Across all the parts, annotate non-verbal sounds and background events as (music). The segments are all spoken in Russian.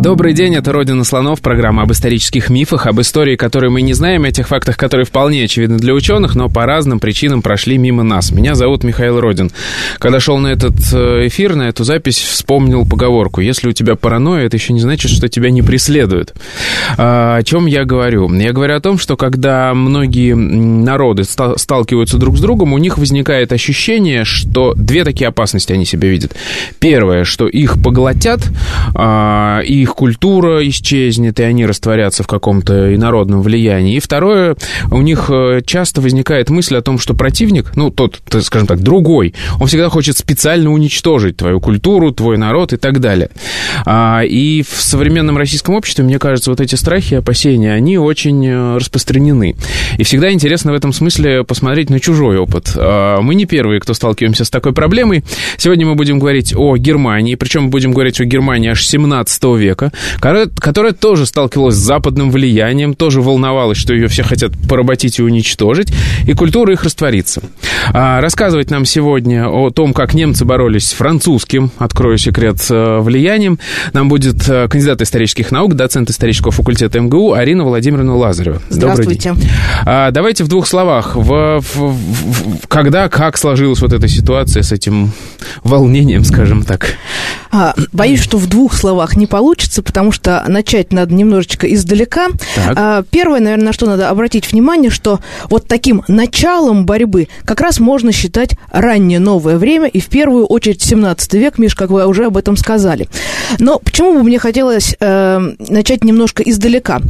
Добрый день, это «Родина слонов», программа об исторических мифах, об истории, которые мы не знаем, о тех фактах, которые вполне очевидны для ученых, но по разным причинам прошли мимо нас. Меня зовут Михаил Родин. Когда шел на этот э, эфир, на эту запись, вспомнил поговорку «Если у тебя паранойя, это еще не значит, что тебя не преследуют». А, о чем я говорю? Я говорю о том, что когда многие народы сталкиваются друг с другом, у них возникает ощущение, что две такие опасности они себе видят. Первое, что их поглотят, а, их их культура исчезнет, и они растворятся в каком-то инородном влиянии. И второе, у них э, часто возникает мысль о том, что противник, ну, тот, скажем так, другой, он всегда хочет специально уничтожить твою культуру, твой народ и так далее. А, и в современном российском обществе, мне кажется, вот эти страхи опасения, они очень э, распространены. И всегда интересно в этом смысле посмотреть на чужой опыт. А, мы не первые, кто сталкиваемся с такой проблемой. Сегодня мы будем говорить о Германии, причем будем говорить о Германии аж 17 века, человека, которая, тоже сталкивалась с западным влиянием, тоже волновалась, что ее все хотят поработить и уничтожить, и культура их растворится. А рассказывать нам сегодня о том, как немцы боролись с французским, открою секрет, э, влиянием, нам будет э, кандидат исторических наук, доцент исторического факультета МГУ Арина Владимировна Лазарева. Здравствуйте. А, давайте в двух словах. В, в, в, когда, как сложилась вот эта ситуация с этим волнением, скажем так? А, боюсь, что в двух словах не получится получится, потому что начать надо немножечко издалека. Так. Первое, наверное, на что надо обратить внимание, что вот таким началом борьбы как раз можно считать раннее новое время, и в первую очередь 17 век, Миш, как вы уже об этом сказали. Но почему бы мне хотелось э, начать немножко издалека?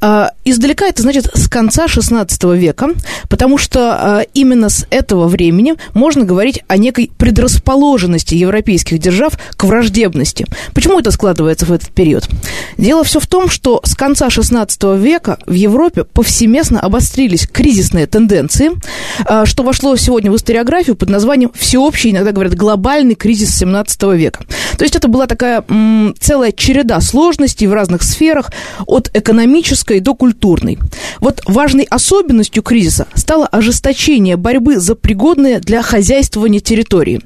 Э, издалека это значит с конца 16 века, потому что э, именно с этого времени можно говорить о некой предрасположенности европейских держав к враждебности. Почему это складывается в этот период? Период. Дело все в том, что с конца XVI века в Европе повсеместно обострились кризисные тенденции, а, что вошло сегодня в историографию под названием всеобщий, иногда говорят, глобальный кризис XVII века. То есть это была такая м, целая череда сложностей в разных сферах, от экономической до культурной. Вот важной особенностью кризиса стало ожесточение борьбы за пригодные для хозяйствования территории.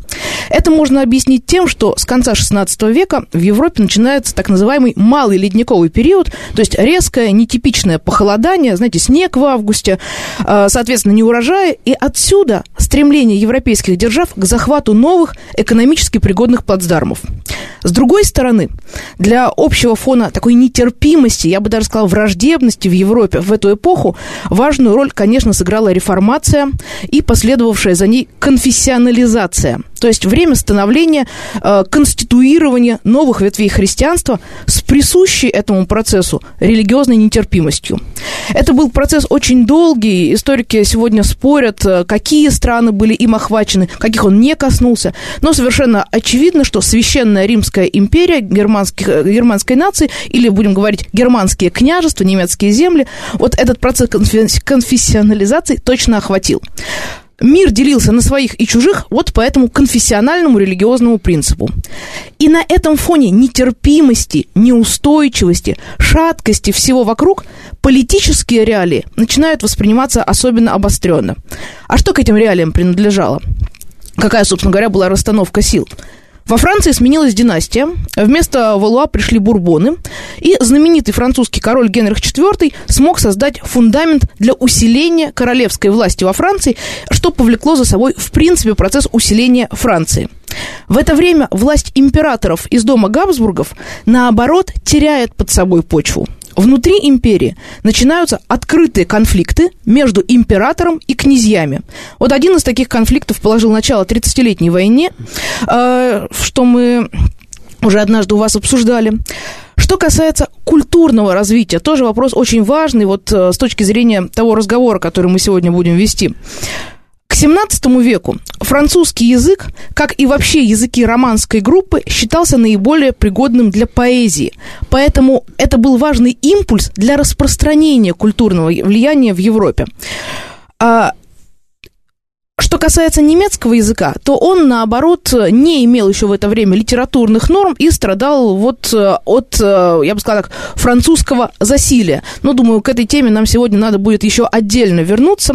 Это можно объяснить тем, что с конца XVI века в Европе начинается так называемый малый ледниковый период, то есть резкое, нетипичное похолодание, знаете, снег в августе, а, соответственно, не урожай, и отсюда стремление европейских держав к захвату новых экономически пригодных плацдармов. С другой стороны, для общего фона такой нетерпимости, я бы даже сказала, враждебности в Европе в эту эпоху важную роль, конечно, сыграла реформация и последовавшая за ней конфессионализация, то есть время становления, э, конституирования новых ветвей христианства с присущей этому процессу религиозной нетерпимостью. Это был процесс очень долгий, историки сегодня спорят, э, какие страны были им охвачены, каких он не коснулся, но совершенно очевидно, что Священная Римская империя германских, э, германской нации, или, будем говорить, германские княжества, немецкие земли, вот этот процесс конфессионализации точно охватил. Мир делился на своих и чужих вот по этому конфессиональному религиозному принципу. И на этом фоне нетерпимости, неустойчивости, шаткости всего вокруг политические реалии начинают восприниматься особенно обостренно. А что к этим реалиям принадлежало? Какая, собственно говоря, была расстановка сил? Во Франции сменилась династия, вместо Валуа пришли бурбоны, и знаменитый французский король Генрих IV смог создать фундамент для усиления королевской власти во Франции, что повлекло за собой, в принципе, процесс усиления Франции. В это время власть императоров из дома Габсбургов, наоборот, теряет под собой почву внутри империи начинаются открытые конфликты между императором и князьями. Вот один из таких конфликтов положил начало 30-летней войне, э, что мы уже однажды у вас обсуждали. Что касается культурного развития, тоже вопрос очень важный вот э, с точки зрения того разговора, который мы сегодня будем вести. XVII веку французский язык, как и вообще языки романской группы, считался наиболее пригодным для поэзии. Поэтому это был важный импульс для распространения культурного влияния в Европе. А что касается немецкого языка, то он, наоборот, не имел еще в это время литературных норм и страдал вот э, от, э, я бы сказала так, французского засилия. Но, думаю, к этой теме нам сегодня надо будет еще отдельно вернуться.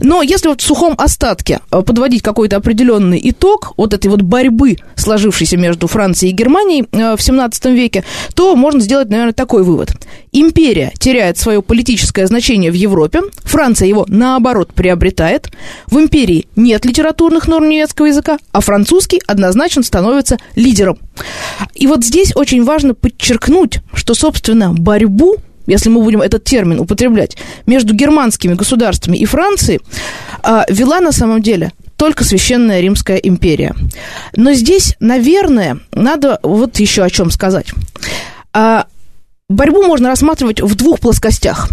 Но если вот в сухом остатке э, подводить какой-то определенный итог вот этой вот борьбы, сложившейся между Францией и Германией в 17 веке, то можно сделать, наверное, такой вывод. Империя теряет свое политическое значение в Европе, Франция его, наоборот, приобретает. В империи нет литературных норм немецкого языка, а французский однозначно становится лидером. И вот здесь очень важно подчеркнуть, что, собственно, борьбу если мы будем этот термин употреблять, между германскими государствами и Францией, а, вела на самом деле только Священная Римская империя. Но здесь, наверное, надо вот еще о чем сказать. А, борьбу можно рассматривать в двух плоскостях.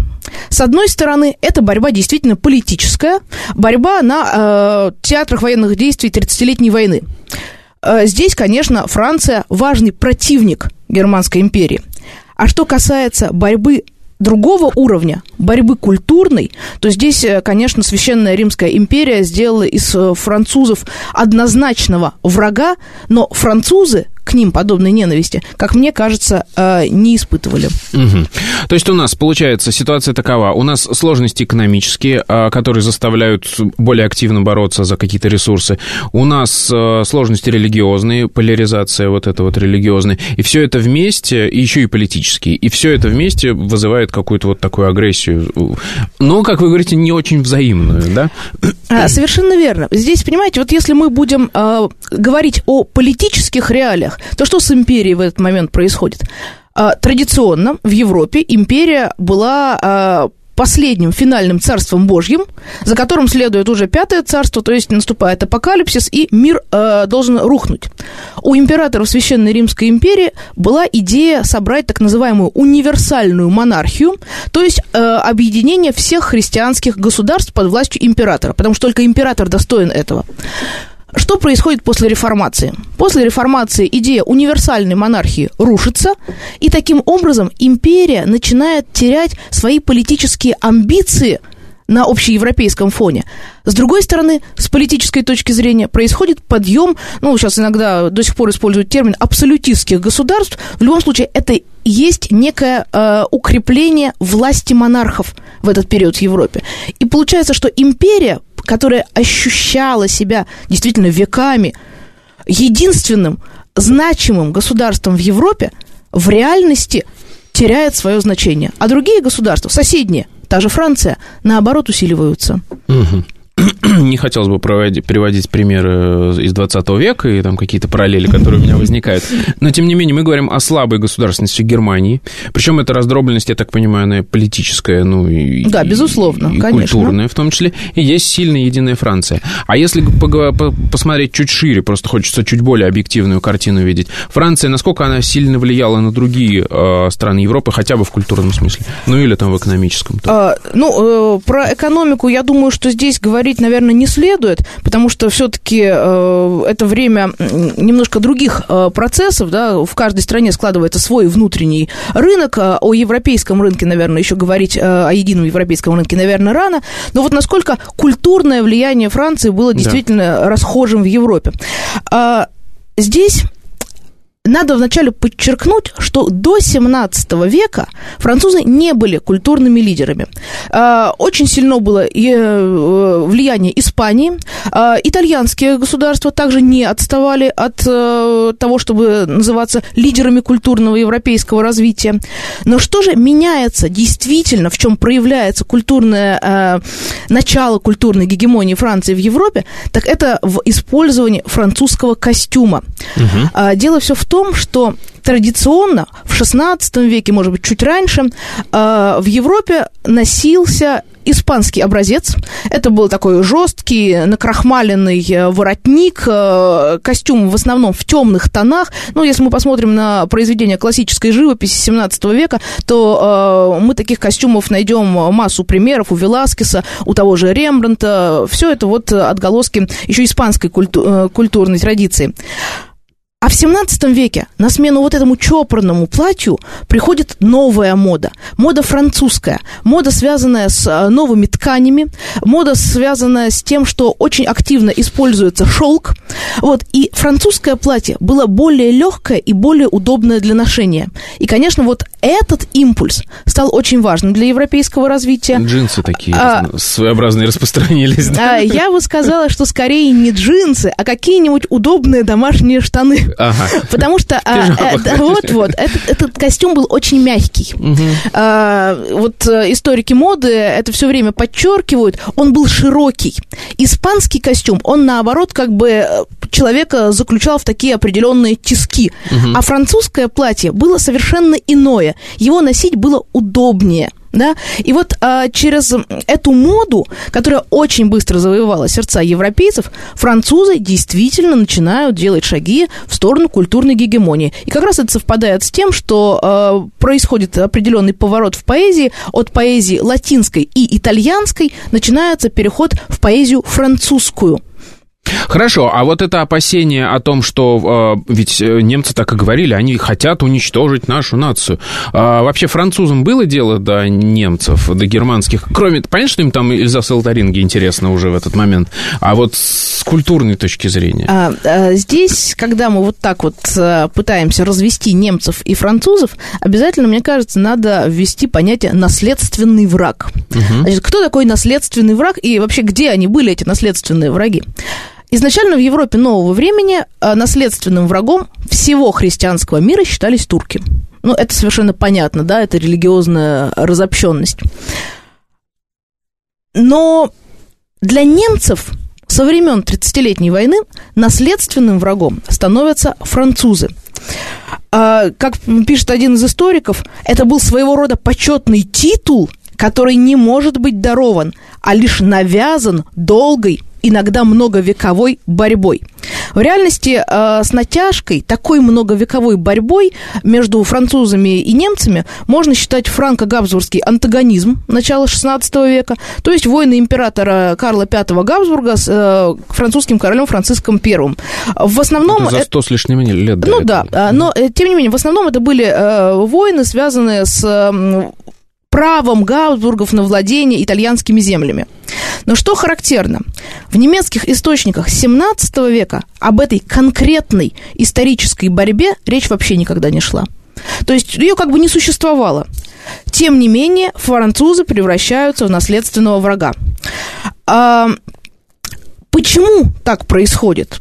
С одной стороны, это борьба действительно политическая, борьба на э, театрах военных действий 30-летней войны. Э, здесь, конечно, Франция важный противник Германской империи. А что касается борьбы другого уровня, борьбы культурной, то здесь, э, конечно, Священная Римская империя сделала из э, французов однозначного врага, но французы к ним подобной ненависти, как мне кажется, э, не испытывали. Угу. То есть у нас, получается, ситуация такова. У нас сложности экономические, э, которые заставляют более активно бороться за какие-то ресурсы. У нас э, сложности религиозные, поляризация вот эта вот религиозная. И все это вместе, и еще и политические. И все это вместе вызывает какую-то вот такую агрессию. Но, как вы говорите, не очень взаимную, да? А, совершенно верно. Здесь, понимаете, вот если мы будем э, говорить о политических реалиях, то что с империей в этот момент происходит? А, традиционно в Европе империя была а, последним финальным царством Божьим, за которым следует уже пятое царство, то есть наступает апокалипсис, и мир э, должен рухнуть. У императоров Священной Римской империи была идея собрать так называемую универсальную монархию, то есть э, объединение всех христианских государств под властью императора, потому что только император достоин этого. Что происходит после реформации? После реформации идея универсальной монархии рушится, и таким образом империя начинает терять свои политические амбиции на общеевропейском фоне. С другой стороны, с политической точки зрения, происходит подъем, ну, сейчас иногда до сих пор используют термин абсолютистских государств. В любом случае, это есть некое э, укрепление власти монархов в этот период в Европе. И получается, что империя которая ощущала себя действительно веками единственным значимым государством в Европе, в реальности теряет свое значение. А другие государства, соседние, та же Франция, наоборот усиливаются. Угу. (clears throat) не хотелось бы проводить, приводить примеры из 20 века и там какие-то параллели, которые у меня возникают. Но, тем не менее, мы говорим о слабой государственности Германии. Причем эта раздробленность, я так понимаю, она политическая, ну и... Да, безусловно, и, конечно. культурная в том числе. И есть сильная единая Франция. А если посмотреть чуть шире, просто хочется чуть более объективную картину видеть. Франция, насколько она сильно влияла на другие э, страны Европы, хотя бы в культурном смысле? Ну или там в экономическом? А, ну, э, про экономику, я думаю, что здесь говорить говорить, наверное, не следует, потому что все-таки э, это время немножко других э, процессов, да, в каждой стране складывается свой внутренний рынок, а о европейском рынке, наверное, еще говорить э, о едином европейском рынке, наверное, рано, но вот насколько культурное влияние Франции было действительно да. расхожим в Европе. А, здесь надо вначале подчеркнуть, что до 17 века французы не были культурными лидерами. А, очень сильно было э, влияние Испании. А, итальянские государства также не отставали от э, того, чтобы называться лидерами культурного европейского развития. Но что же меняется действительно, в чем проявляется культурное э, начало культурной гегемонии Франции в Европе, так это в использовании французского костюма. Угу. Дело все в том, том, что традиционно в XVI веке, может быть, чуть раньше, э, в Европе носился испанский образец. Это был такой жесткий, накрахмаленный э, воротник, э, костюм в основном в темных тонах. Ну, если мы посмотрим на произведения классической живописи 17 века, то мы таких костюмов найдем массу примеров у Веласкеса, у того же Рембранта. Все это вот отголоски еще испанской культу- культурной традиции. А в 17 веке на смену вот этому чопорному платью приходит новая мода. Мода французская. Мода, связанная с э, новыми тканями. Мода, связанная с тем, что очень активно используется шелк. Вот. И французское платье было более легкое и более удобное для ношения. И, конечно, вот этот импульс стал очень важным для европейского развития. Джинсы такие а, своеобразные распространились. Да? А, я бы сказала, что скорее не джинсы, а какие-нибудь удобные домашние штаны. Ага. Потому что вот-вот, а, этот, этот костюм был очень мягкий. Угу. А, вот э, историки моды это все время подчеркивают. Он был широкий. Испанский костюм, он наоборот как бы э, человека заключал в такие определенные тиски. Угу. А французское платье было совершенно иное. Его носить было удобнее. Да? И вот а, через эту моду, которая очень быстро завоевала сердца европейцев, французы действительно начинают делать шаги в сторону культурной гегемонии. И как раз это совпадает с тем, что а, происходит определенный поворот в поэзии. От поэзии латинской и итальянской начинается переход в поэзию французскую. Хорошо, а вот это опасение о том, что э, ведь э, немцы так и говорили, они хотят уничтожить нашу нацию. А вообще французам было дело до немцев, до германских? Кроме, понятно, что им там Эльзас и Лотаринги интересно уже в этот момент, а вот с культурной точки зрения? А, а, здесь, когда мы вот так вот э, пытаемся развести немцев и французов, обязательно, мне кажется, надо ввести понятие «наследственный враг». Угу. Значит, кто такой наследственный враг и вообще где они были, эти наследственные враги? Изначально в Европе нового времени э, наследственным врагом всего христианского мира считались турки. Ну, это совершенно понятно, да, это религиозная разобщенность. Но для немцев со времен 30-летней войны наследственным врагом становятся французы. А, как пишет один из историков, это был своего рода почетный титул, который не может быть дарован, а лишь навязан долгой иногда многовековой борьбой. В реальности э, с натяжкой, такой многовековой борьбой между французами и немцами можно считать франко-габсбургский антагонизм начала XVI века, то есть войны императора Карла V Габсбурга с э, французским королем Франциском I. В основном... Это за сто с лишним лет. Ну да, да, но э, тем не менее, в основном это были э, войны, связанные с правом Габсбургов на владение итальянскими землями. Но что характерно, в немецких источниках 17 века об этой конкретной исторической борьбе речь вообще никогда не шла. То есть ее как бы не существовало. Тем не менее, французы превращаются в наследственного врага. А, Почему так происходит?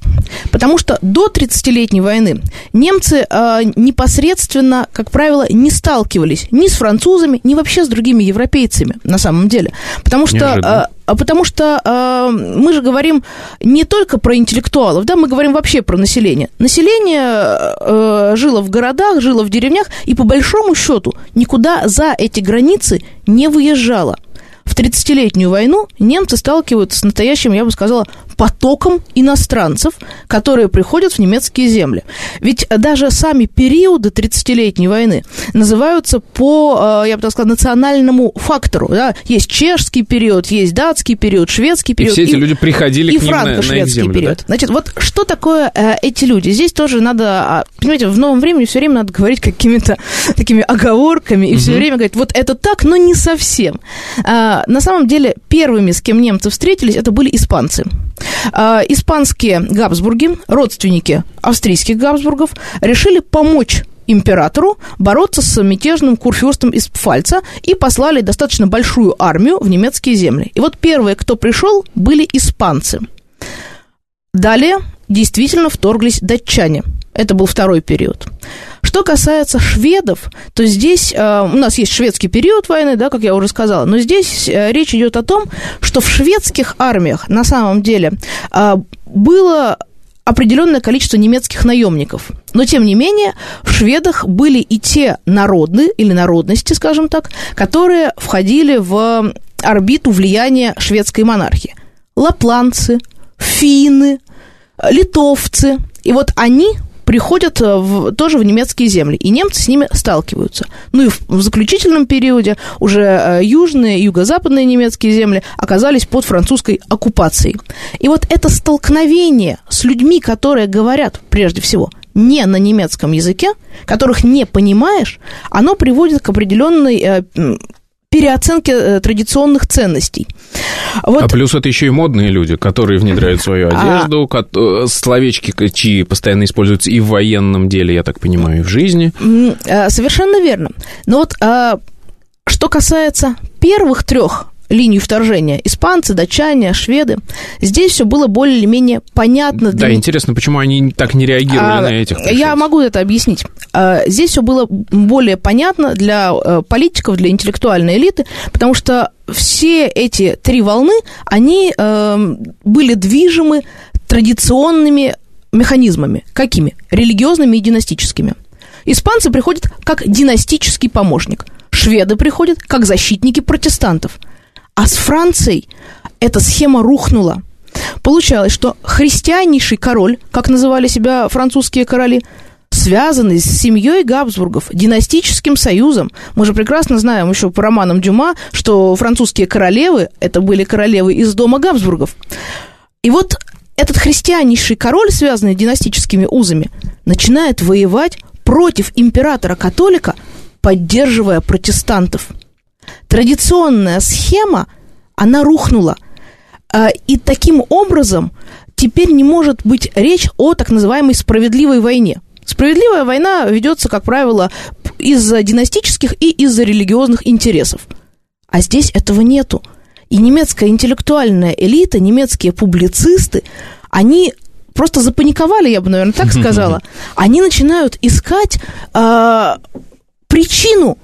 Потому что до 30-летней войны немцы э, непосредственно, как правило, не сталкивались ни с французами, ни вообще с другими европейцами, на самом деле. Потому что, э, потому что э, мы же говорим не только про интеллектуалов, да, мы говорим вообще про население. Население э, жило в городах, жило в деревнях, и по большому счету никуда за эти границы не выезжало. В 30-летнюю войну немцы сталкиваются с настоящим, я бы сказала, потоком иностранцев, которые приходят в немецкие земли. Ведь даже сами периоды 30-летней войны называются по, э, я бы так сказала, национальному фактору. Да? Есть чешский период, есть датский период, шведский период. И все эти и, люди приходили и к ним на, на их землю, период. Да? Значит, вот что такое э, эти люди? Здесь тоже надо, а, понимаете, в новом времени все время надо говорить какими-то такими оговорками и угу. все время говорить, вот это так, но не совсем. А, на самом деле, первыми, с кем немцы встретились, это были испанцы. А, испанские Габсбурги, родственники австрийских Габсбургов, решили помочь императору бороться с мятежным курфюрстом из Пфальца и послали достаточно большую армию в немецкие земли. И вот первые, кто пришел, были испанцы. Далее действительно вторглись датчане. Это был второй период. Что касается шведов, то здесь э, у нас есть шведский период войны, да, как я уже сказала, но здесь э, речь идет о том, что в шведских армиях на самом деле э, было определенное количество немецких наемников. Но, тем не менее, в шведах были и те народы, или народности, скажем так, которые входили в орбиту влияния шведской монархии. Лапланцы, финны, литовцы. И вот они приходят э, в, тоже в немецкие земли, и немцы с ними сталкиваются. Ну и в, в заключительном периоде уже э, южные юго-западные немецкие земли оказались под французской оккупацией. И вот это столкновение с людьми, которые говорят, прежде всего, не на немецком языке, которых не понимаешь, оно приводит к определенной э, переоценке э, традиционных ценностей. Вот. А плюс это еще и модные люди, которые внедряют свою а. одежду, а... словечки, чьи постоянно используются и в военном деле, я так понимаю, и в жизни. Совершенно верно. Но вот а, что касается первых трех линию вторжения. Испанцы, датчане, шведы. Здесь все было более или менее понятно. Для... Да, интересно, почему они так не реагировали а, на этих пришельцев? Я могу это объяснить. А, здесь все было более понятно для э, политиков, для интеллектуальной элиты, потому что все эти три волны, они э, были движимы традиционными механизмами. Какими? Религиозными и династическими. Испанцы приходят как династический помощник. Шведы приходят как защитники протестантов. А с Францией эта схема рухнула. Получалось, что христианнейший король, как называли себя французские короли, связанный с семьей Габсбургов, династическим союзом. Мы же прекрасно знаем еще по романам Дюма, что французские королевы – это были королевы из дома Габсбургов. И вот этот христианнейший король, связанный династическими узами, начинает воевать против императора-католика, поддерживая протестантов – традиционная схема, она рухнула. А, и таким образом теперь не может быть речь о так называемой справедливой войне. Справедливая война ведется, как правило, из-за династических и из-за религиозных интересов. А здесь этого нету. И немецкая интеллектуальная элита, немецкие публицисты, они просто запаниковали, я бы, наверное, так (laughs) сказала. Они начинают искать э, причину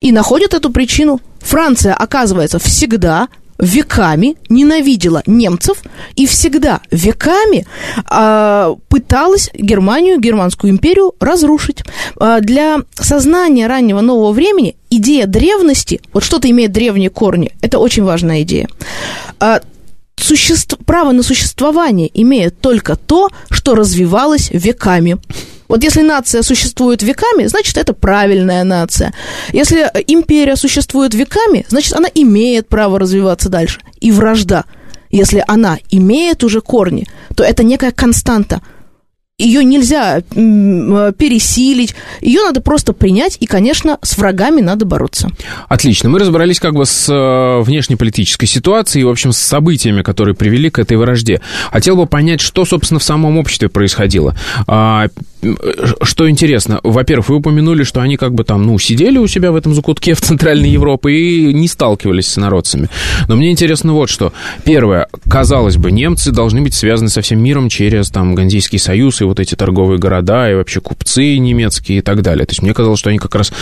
и находят эту причину. Франция, оказывается, всегда веками ненавидела немцев и всегда веками э, пыталась Германию, Германскую империю разрушить. Э, для сознания раннего нового времени идея древности, вот что-то имеет древние корни, это очень важная идея. Э, существ, право на существование имеет только то, что развивалось веками. Вот если нация существует веками, значит, это правильная нация. Если империя существует веками, значит, она имеет право развиваться дальше. И вражда, если она имеет уже корни, то это некая константа – ее нельзя пересилить, ее надо просто принять, и, конечно, с врагами надо бороться. Отлично. Мы разобрались как бы с э, внешнеполитической ситуацией и, в общем, с событиями, которые привели к этой вражде. Хотел бы понять, что, собственно, в самом обществе происходило. А, что интересно, во-первых, вы упомянули, что они как бы там, ну, сидели у себя в этом закутке в Центральной Европе и не сталкивались с народцами. Но мне интересно вот что. Первое, казалось бы, немцы должны быть связаны со всем миром через там Ганзейский союз и вот эти торговые города, и вообще купцы немецкие и так далее. То есть мне казалось, что они как раз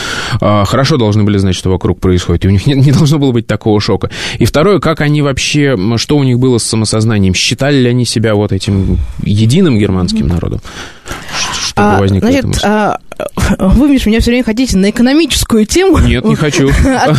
а, хорошо должны были знать, что вокруг происходит, и у них не, не должно было быть такого шока. И второе, как они вообще, что у них было с самосознанием? Считали ли они себя вот этим единым германским народом? Чтобы а, возникла значит, а, вы, Миш, меня все время хотите на экономическую тему. Нет, не хочу.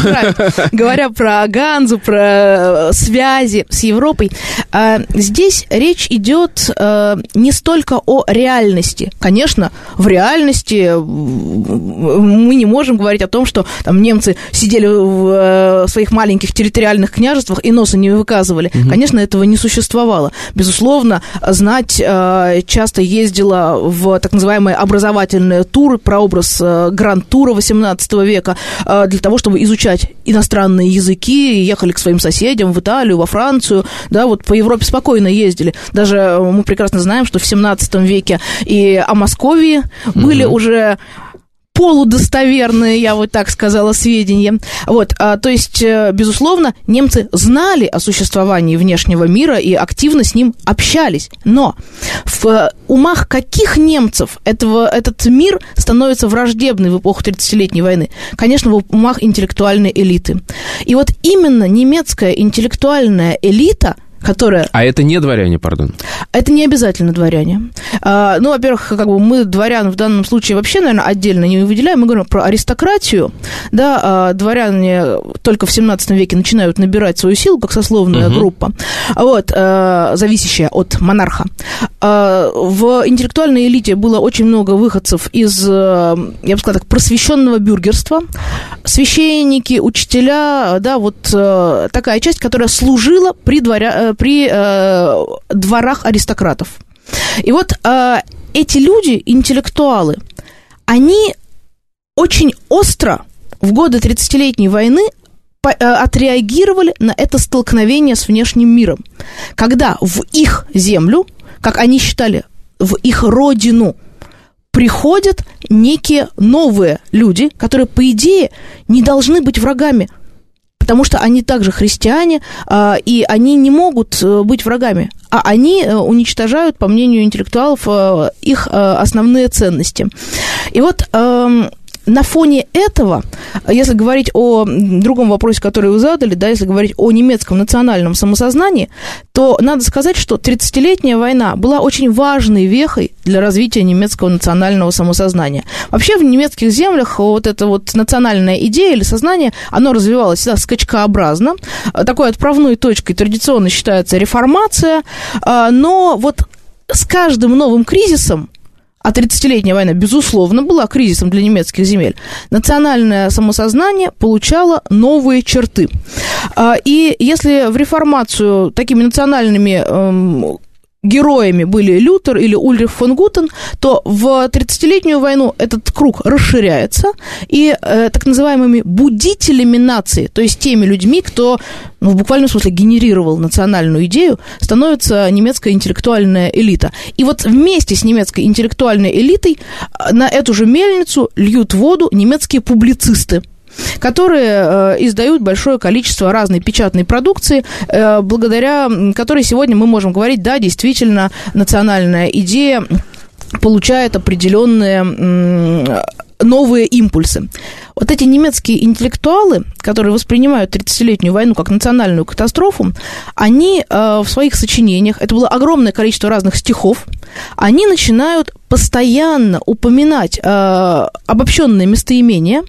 (laughs) Говоря про Ганзу, про связи с Европой. А, здесь речь идет а, не столько о реальности. Конечно, в реальности мы не можем говорить о том, что там немцы сидели в своих маленьких территориальных княжествах и носа не выказывали. Конечно, этого не существовало. Безусловно, знать часто ездила в так называемые образовательные туры, тур, прообраз э, гранд-тура 18 века э, для того, чтобы изучать иностранные языки, ехали к своим соседям в Италию, во Францию, да, вот по Европе спокойно ездили. Даже э, мы прекрасно знаем, что в 17 веке и о Московии были уже полудостоверные, я вот так сказала, сведения. Вот, а, то есть, э, безусловно, немцы знали о существовании внешнего мира и активно с ним общались. Но в умах каких немцев этого, этот мир становится враждебный в эпоху 30-летней войны? Конечно, в умах интеллектуальной элиты. И вот именно немецкая интеллектуальная элита – которая... А это не дворяне, пардон? Это не обязательно дворяне. А, ну, во-первых, как бы мы дворян в данном случае вообще, наверное, отдельно не выделяем. Мы говорим про аристократию. Да, а дворяне только в 17 веке начинают набирать свою силу, как сословная угу. группа, вот, а, зависящая от монарха. А, в интеллектуальной элите было очень много выходцев из, я бы сказала так, просвещенного бюргерства. Священники, учителя, да, вот такая часть, которая служила при дворя при э, дворах аристократов. И вот э, эти люди, интеллектуалы, они очень остро в годы 30-летней войны э, отреагировали на это столкновение с внешним миром, когда в их землю, как они считали, в их родину приходят некие новые люди, которые, по идее, не должны быть врагами, потому что они также христиане, э, и они не могут э, быть врагами, а они уничтожают, по мнению интеллектуалов, их основные ценности. И вот эм, на фоне этого, если говорить о другом вопросе, который вы задали, да, если говорить о немецком национальном самосознании, то надо сказать, что 30-летняя война была очень важной вехой для развития немецкого национального самосознания. Вообще в немецких землях вот эта вот национальная идея или сознание, оно развивалось всегда скачкообразно. Такой отправной точкой традиционно считается реформация, а, но вот с каждым новым кризисом а 30-летняя война, безусловно, была кризисом для немецких земель, национальное самосознание получало новые черты. А, и если в реформацию такими национальными эм, героями были Лютер или Ульрих фон Гутен, то в 30-летнюю войну этот круг расширяется, и э, так называемыми будителями нации, то есть теми людьми, кто ну, в буквальном смысле генерировал национальную идею, становится немецкая интеллектуальная элита. И вот вместе с немецкой интеллектуальной элитой э, на эту же мельницу льют воду немецкие публицисты – которые э, издают большое количество разной печатной продукции, э, благодаря которой сегодня мы можем говорить, да, действительно, национальная идея получает определенные новые импульсы. Вот эти немецкие интеллектуалы, которые воспринимают 30-летнюю войну как национальную катастрофу, они э, в своих сочинениях, это было огромное количество разных стихов, они начинают постоянно упоминать э, обобщенные местоимения,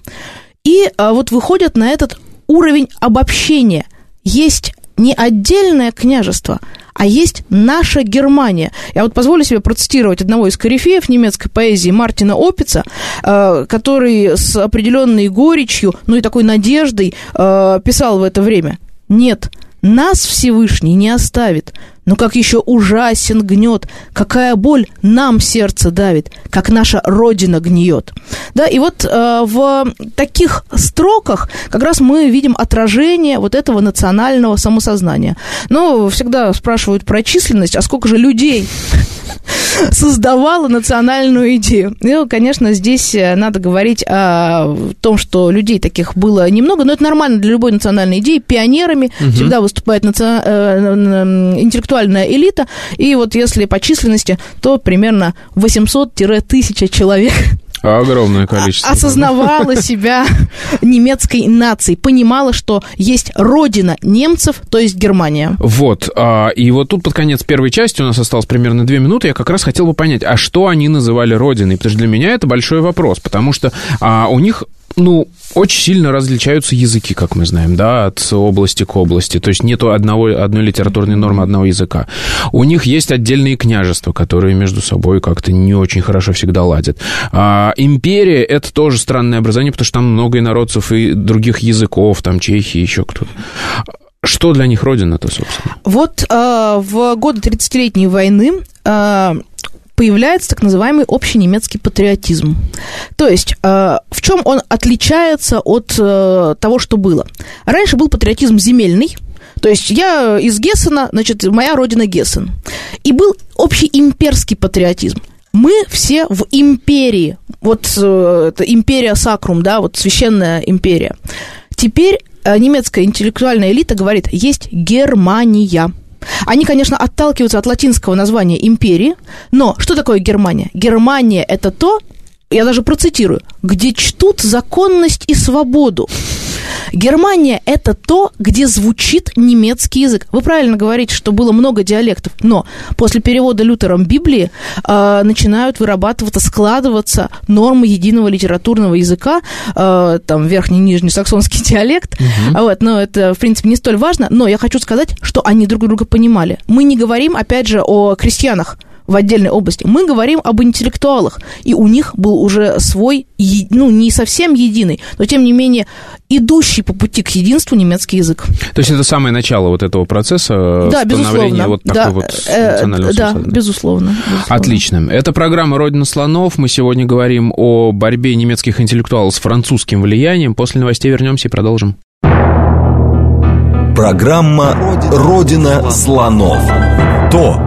и а, вот выходят на этот уровень обобщения. Есть не отдельное княжество, а есть наша Германия. Я вот позволю себе процитировать одного из корифеев немецкой поэзии Мартина Опица, э, который с определенной горечью, ну и такой надеждой э, писал в это время. Нет, нас Всевышний не оставит, но как еще ужасен гнет, какая боль нам сердце давит, как наша Родина гниет. Да, и вот э, в таких строках как раз мы видим отражение вот этого национального самосознания. Но всегда спрашивают про численность, а сколько же людей (laughs) создавала национальную идею. Ну, конечно, здесь э, надо говорить о том, что людей таких было немного, но это нормально для любой национальной идеи. Пионерами угу. всегда выступает наци... Э, интеллектуальная элита, и вот если по численности, то примерно 800-1000 человек Огромное количество. Осознавала (laughs) себя немецкой нацией, понимала, что есть родина немцев, то есть Германия. Вот, а, и вот тут под конец первой части, у нас осталось примерно две минуты, я как раз хотел бы понять, а что они называли родиной? Потому что для меня это большой вопрос, потому что а, у них ну, очень сильно различаются языки, как мы знаем, да, от области к области. То есть нету одного, одной литературной нормы одного языка. У них есть отдельные княжества, которые между собой как-то не очень хорошо всегда ладят. А империя — это тоже странное образование, потому что там много инородцев и других языков, там Чехии, еще кто-то. Что для них родина-то, собственно? Вот э, в годы 30-летней войны э, появляется так называемый общий немецкий патриотизм. То есть, э, в чем он отличается от э, того, что было? Раньше был патриотизм земельный, то есть я из Гессена, значит, моя родина Гессен. И был общий имперский патриотизм. Мы все в империи. Вот э, это империя Сакрум, да, вот священная империя. Теперь немецкая интеллектуальная элита говорит, есть Германия. Они, конечно, отталкиваются от латинского названия империи, но что такое Германия? Германия – это то, я даже процитирую, где чтут законность и свободу. Германия – это то, где звучит немецкий язык. Вы правильно говорите, что было много диалектов, но после перевода Лютером Библии э, начинают вырабатываться, складываться нормы единого литературного языка, э, там верхний, нижний саксонский (laughs) диалект. Угу. Вот, но это, в принципе, не столь важно. Но я хочу сказать, что они друг друга понимали. Мы не говорим, опять же, о крестьянах в отдельной области. Мы говорим об интеллектуалах, и у них был уже свой, ну, не совсем единый, но, тем не менее, идущий по пути к единству немецкий язык. То есть это самое начало вот этого процесса да, становления вот такой да, вот э, национального Да, союза? безусловно, безусловно. Отлично. Это программа «Родина слонов». Мы сегодня говорим о борьбе немецких интеллектуалов с французским влиянием. После новостей вернемся и продолжим. Программа «Родина слонов». То,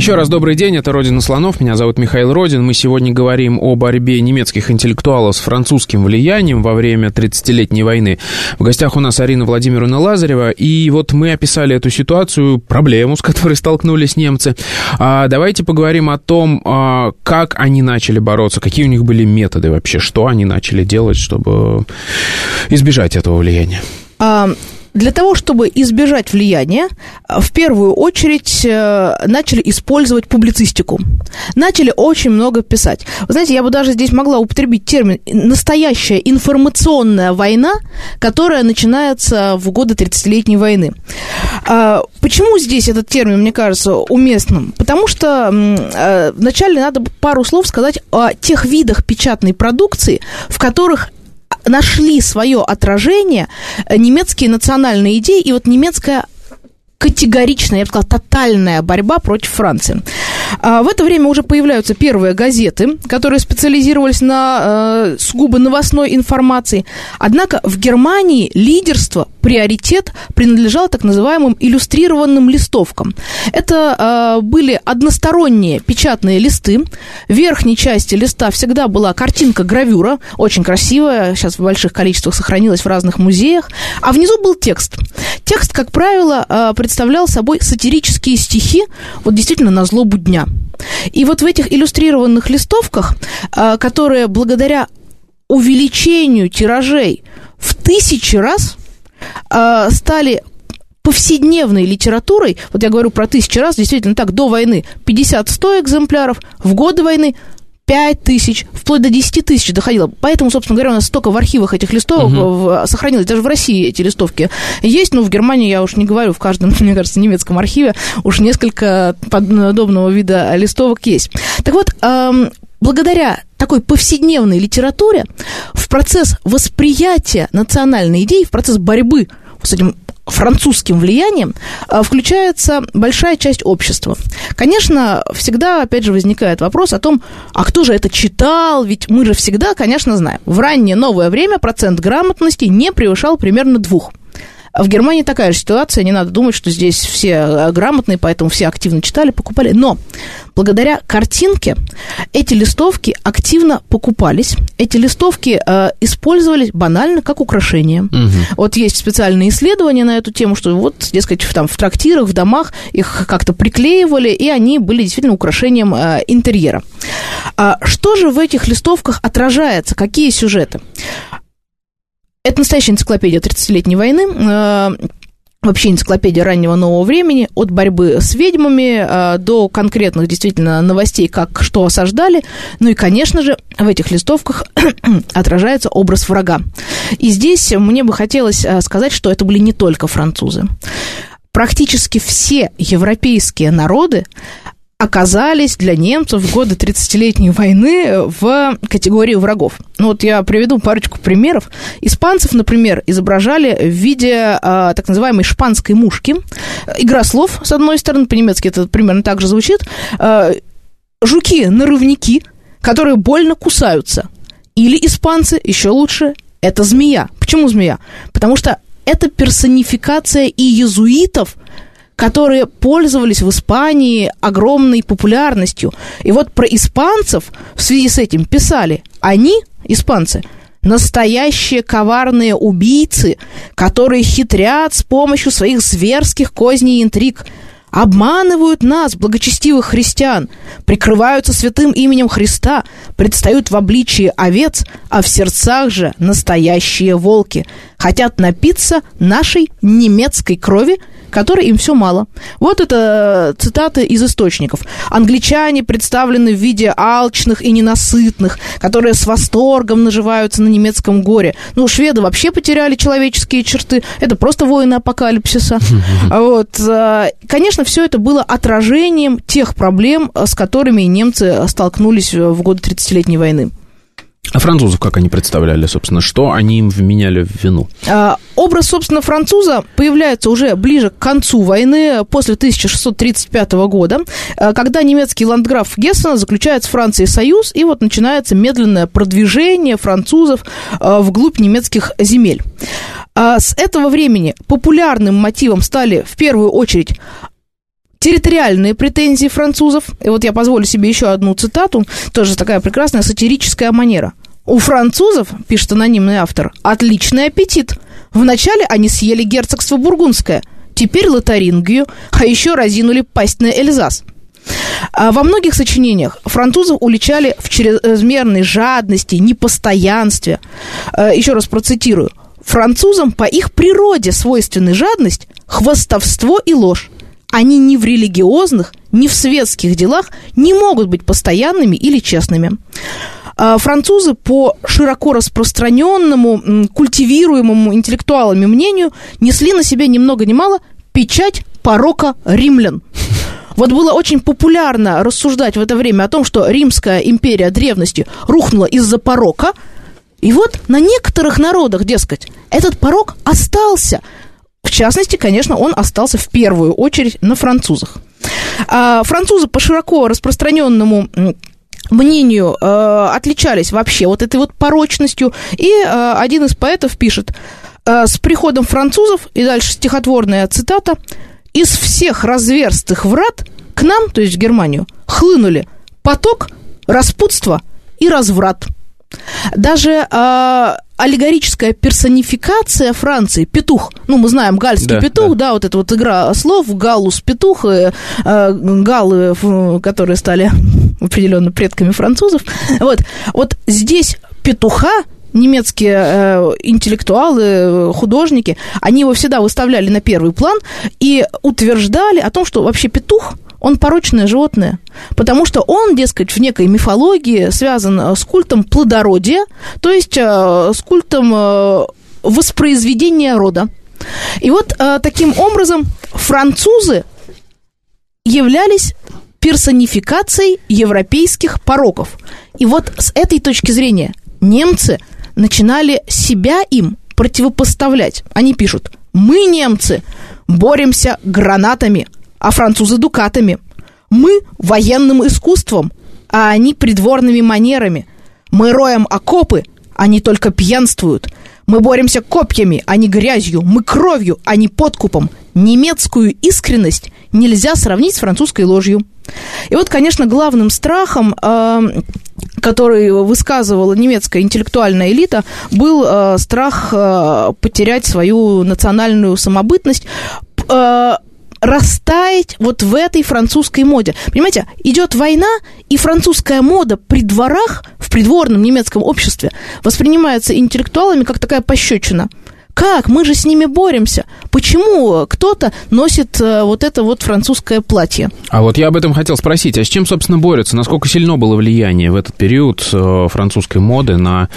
Еще раз добрый день, это «Родина слонов», меня зовут Михаил Родин. Мы сегодня говорим о борьбе немецких интеллектуалов с французским влиянием во время 30-летней войны. В гостях у нас Арина Владимировна Лазарева, и вот мы описали эту ситуацию, проблему, с которой столкнулись немцы. А давайте поговорим о том, а, как они начали бороться, какие у них были методы вообще, что они начали делать, чтобы избежать этого влияния. А, для того, чтобы избежать влияния, в первую очередь э, начали использовать публицистику. Начали очень много писать. Вы знаете, я бы даже здесь могла употребить термин «настоящая информационная война», которая начинается в годы 30-летней войны. А, почему здесь этот термин, мне кажется, уместным? Потому что э, вначале надо пару слов сказать о тех видах печатной продукции, в которых нашли свое отражение немецкие национальные идеи и вот немецкая категоричная, я бы сказала, тотальная борьба против Франции. А в это время уже появляются первые газеты, которые специализировались на э, сугубо новостной информации. Однако в Германии лидерство, приоритет принадлежал так называемым иллюстрированным листовкам. Это э, были односторонние печатные листы. В верхней части листа всегда была картинка-гравюра, очень красивая, сейчас в больших количествах сохранилась в разных музеях. А внизу был текст. Текст, как правило, э, представлял собой сатирические стихи, вот действительно на злобу дня. И вот в этих иллюстрированных листовках, которые благодаря увеличению тиражей в тысячи раз стали повседневной литературой, вот я говорю про тысячи раз, действительно так, до войны 50-100 экземпляров, в годы войны 5 тысяч, вплоть до 10 тысяч доходило. Поэтому, собственно говоря, у нас столько в архивах этих листовок uh-huh. сохранилось. Даже в России эти листовки есть, но в Германии, я уж не говорю, в каждом, (laughs) мне кажется, немецком архиве уж несколько подобного вида листовок есть. Так вот, эм, благодаря такой повседневной литературе в процесс восприятия национальной идеи, в процесс борьбы с этим французским влиянием включается большая часть общества. Конечно, всегда, опять же, возникает вопрос о том, а кто же это читал, ведь мы же всегда, конечно, знаем, в раннее новое время процент грамотности не превышал примерно двух. В Германии такая же ситуация, не надо думать, что здесь все грамотные, поэтому все активно читали, покупали. Но благодаря картинке эти листовки активно покупались. Эти листовки э, использовались банально как украшение. Угу. Вот есть специальные исследования на эту тему, что вот, дескать, там в трактирах, в домах их как-то приклеивали, и они были действительно украшением э, интерьера. А что же в этих листовках отражается? Какие сюжеты? Это настоящая энциклопедия 30-летней войны. Вообще энциклопедия раннего нового времени, от борьбы с ведьмами до конкретных действительно новостей, как что осаждали. Ну и, конечно же, в этих листовках (clears throat) отражается образ врага. И здесь мне бы хотелось сказать, что это были не только французы. Практически все европейские народы оказались для немцев в годы 30-летней войны в категории врагов. Ну вот я приведу парочку примеров. Испанцев, например, изображали в виде а, так называемой шпанской мушки. Игра слов, с одной стороны, по-немецки это примерно так же звучит. А, Жуки-нарывники, которые больно кусаются. Или испанцы, еще лучше, это змея. Почему змея? Потому что это персонификация и езуитов, которые пользовались в Испании огромной популярностью. И вот про испанцев в связи с этим писали. Они, испанцы, настоящие коварные убийцы, которые хитрят с помощью своих зверских козней и интриг, обманывают нас, благочестивых христиан, прикрываются святым именем Христа, предстают в обличии овец, а в сердцах же настоящие волки. хотят напиться нашей немецкой крови, которой им все мало. Вот это э, цитаты из источников. Англичане представлены в виде алчных и ненасытных, которые с восторгом наживаются на немецком горе. Ну, шведы вообще потеряли человеческие черты. Это просто воины апокалипсиса. (laughs) Вот. Э, конечно, все это было отражением тех проблем, с которыми немцы столкнулись в годы 30-летней войны. А французов как они представляли, собственно? Что они им вменяли в вину? А, образ, собственно, француза появляется уже ближе к концу войны, после 1635 года, когда немецкий ландграф Гессена заключает с Францией союз, и вот начинается медленное продвижение французов вглубь немецких земель. А, с этого времени популярным мотивом стали в первую очередь территориальные претензии французов. И вот я позволю себе еще одну цитату, тоже такая прекрасная сатирическая манера. У французов, пишет анонимный автор, отличный аппетит. Вначале они съели герцогство Бургундское, теперь Лотарингию, а еще разинули пасть на Эльзас. А во многих сочинениях французов уличали в чрезмерной жадности, непостоянстве. А, еще раз процитирую. Французам по их природе свойственны жадность, хвастовство и ложь они ни в религиозных, ни в светских делах не могут быть постоянными или честными. А французы по широко распространенному, культивируемому интеллектуалами мнению несли на себе ни много ни мало печать порока римлян. Вот было очень популярно рассуждать в это время о том, что Римская империя древности рухнула из-за порока, и вот на некоторых народах, дескать, этот порок остался – в частности, конечно, он остался в первую очередь на французах. А французы по широко распространенному мнению э, отличались вообще вот этой вот порочностью. И э, один из поэтов пишет, э, с приходом французов, и дальше стихотворная цитата, из всех разверстых врат к нам, то есть в Германию, хлынули поток, распутство и разврат. Даже э, аллегорическая персонификация Франции, петух, ну, мы знаем гальский да, петух, да. да, вот эта вот игра слов, галус, петух, э, э, галлы, которые стали (laughs) определенно предками французов, вот, вот здесь петуха немецкие э, интеллектуалы, художники, они его всегда выставляли на первый план и утверждали о том, что вообще петух – он порочное животное, потому что он, дескать, в некой мифологии связан э, с культом плодородия, то есть э, с культом э, воспроизведения рода. И вот таким образом французы являлись персонификацией европейских пороков. И вот с этой точки зрения немцы начинали себя им противопоставлять. Они пишут, мы, немцы, боремся гранатами – а французы дукатами. Мы военным искусством, а они придворными манерами. Мы роем окопы, они только пьянствуют. Мы боремся копьями, а не грязью. Мы кровью, а не подкупом. Немецкую искренность нельзя сравнить с французской ложью. И вот, конечно, главным страхом, э, который высказывала немецкая интеллектуальная элита, был э, страх э, потерять свою национальную самобытность растаять вот в этой французской моде. Понимаете, идет война, и французская мода при дворах, в придворном немецком обществе воспринимается интеллектуалами как такая пощечина. Как? Мы же с ними боремся. Почему кто-то носит э, вот это вот французское платье? А вот я об этом хотел спросить. А с чем, собственно, борются? Насколько сильно было влияние в этот период э, французской моды на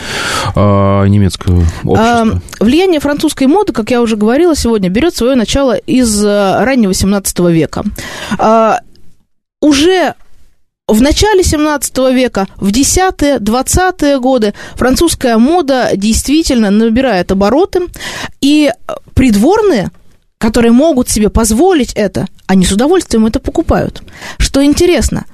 э, немецкое общество? А, влияние французской моды, как я уже говорила сегодня, берет свое начало из э, раннего 17 века. А, уже в начале 17 века, в 10-е, 20-е годы французская мода действительно набирает обороты, и придворные, которые могут себе позволить это, они с удовольствием это покупают. Что интересно,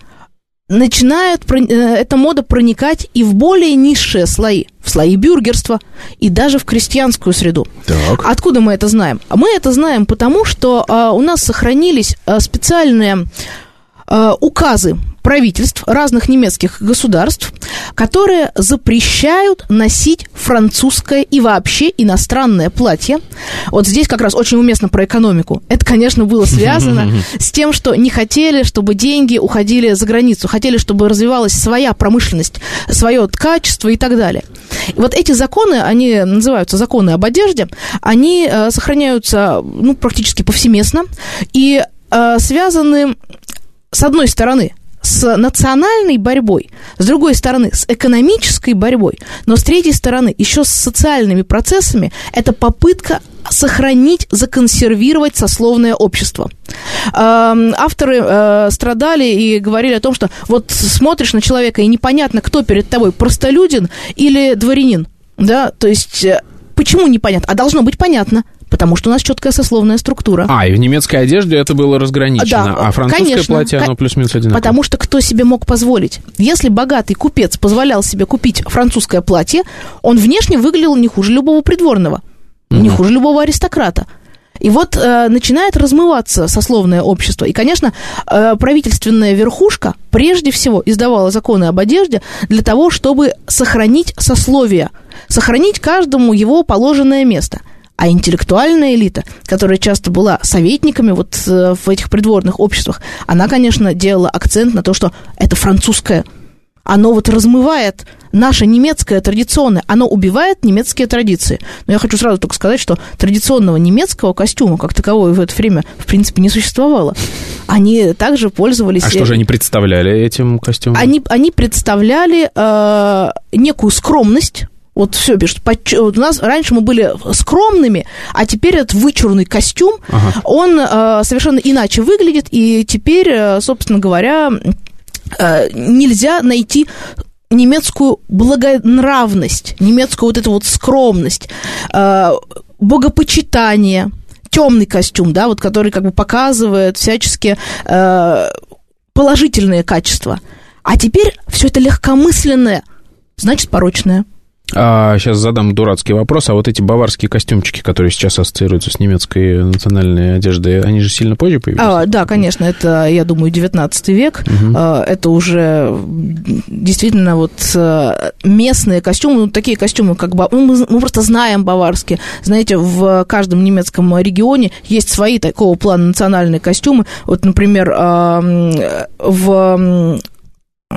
начинает э, эта мода проникать и в более низшие слои, в слои бюргерства и даже в крестьянскую среду. Так. Откуда мы это знаем? Мы это знаем потому, что а, у нас сохранились а, специальные э, указы правительств разных немецких государств, которые запрещают носить французское и вообще иностранное платье. Вот здесь как раз очень уместно про экономику. Это, конечно, было связано (laughs) с тем, что не хотели, чтобы деньги уходили за границу, хотели, чтобы развивалась своя промышленность, свое качество и так далее. И вот эти законы, они называются законы об одежде, они э, сохраняются ну, практически повсеместно и э, связаны, с одной стороны, с национальной борьбой, с другой стороны, с экономической борьбой, но с третьей стороны, еще с социальными процессами, это попытка сохранить, законсервировать сословное общество. Эм, авторы э, страдали и говорили о том, что вот смотришь на человека, и непонятно, кто перед тобой, простолюдин или дворянин. Да, то есть э, почему непонятно? А должно быть понятно потому что у нас четкая сословная структура. А, и в немецкой одежде это было разграничено, да, а французское конечно, платье, оно плюс-минус одинаковое. Потому что кто себе мог позволить? Если богатый купец позволял себе купить французское платье, он внешне выглядел не хуже любого придворного, угу. не хуже любого аристократа. И вот э, начинает размываться сословное общество. И, конечно, э, правительственная верхушка прежде всего издавала законы об одежде для того, чтобы сохранить сословие, сохранить каждому его положенное место – а интеллектуальная элита, которая часто была советниками вот э, в этих придворных обществах, она, конечно, делала акцент на то, что это французское. Оно вот размывает наше немецкое традиционное, оно убивает немецкие традиции. Но я хочу сразу только сказать, что традиционного немецкого костюма, как такового, в это время, в принципе, не существовало. Они также пользовались... А что же они представляли этим костюмом? Они, они представляли э, некую скромность, вот все пишут. Вот у нас раньше мы были скромными, а теперь этот вычурный костюм, ага. он э, совершенно иначе выглядит, и теперь, э, собственно говоря, э, нельзя найти немецкую благонравность, немецкую вот эту вот скромность, э, богопочитание, темный костюм, да, вот который как бы показывает всячески э, положительные качества. А теперь все это легкомысленное, значит порочное. А, сейчас задам дурацкий вопрос. А вот эти баварские костюмчики, которые сейчас ассоциируются с немецкой национальной одеждой, они же сильно позже появились? А, да, конечно, это, я думаю, 19 век. Угу. А, это уже действительно вот э, местные костюмы, ну, такие костюмы, как ну, мы, мы просто знаем баварские. Знаете, в каждом немецком регионе есть свои такого плана национальные костюмы. Вот, например, в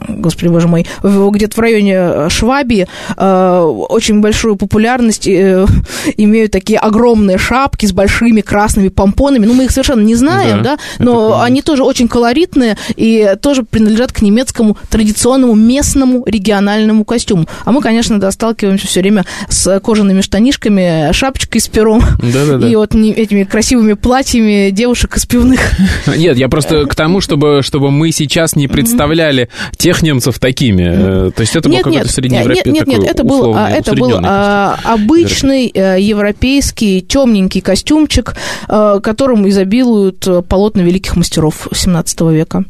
господи боже мой, где-то в районе э, Швабии э, очень большую популярность э, (laughs) имеют такие огромные шапки с большими красными помпонами. Ну, мы их совершенно не знаем, да, да? но они тоже очень колоритные и тоже принадлежат к немецкому традиционному местному региональному костюму. А мы, конечно, да, сталкиваемся все время с кожаными штанишками, шапочкой с пером Да-да-да. (laughs) и вот этими красивыми платьями девушек из пивных. Нет, я просто к тому, чтобы, чтобы мы сейчас не представляли тех немцев такими. Э, то есть это нет, был какой-то среднеевропейский Нет, нет, нет, это был, а, это был а, обычный э, европейский темненький костюмчик, э, которым изобилуют полотна великих мастеров 17 века.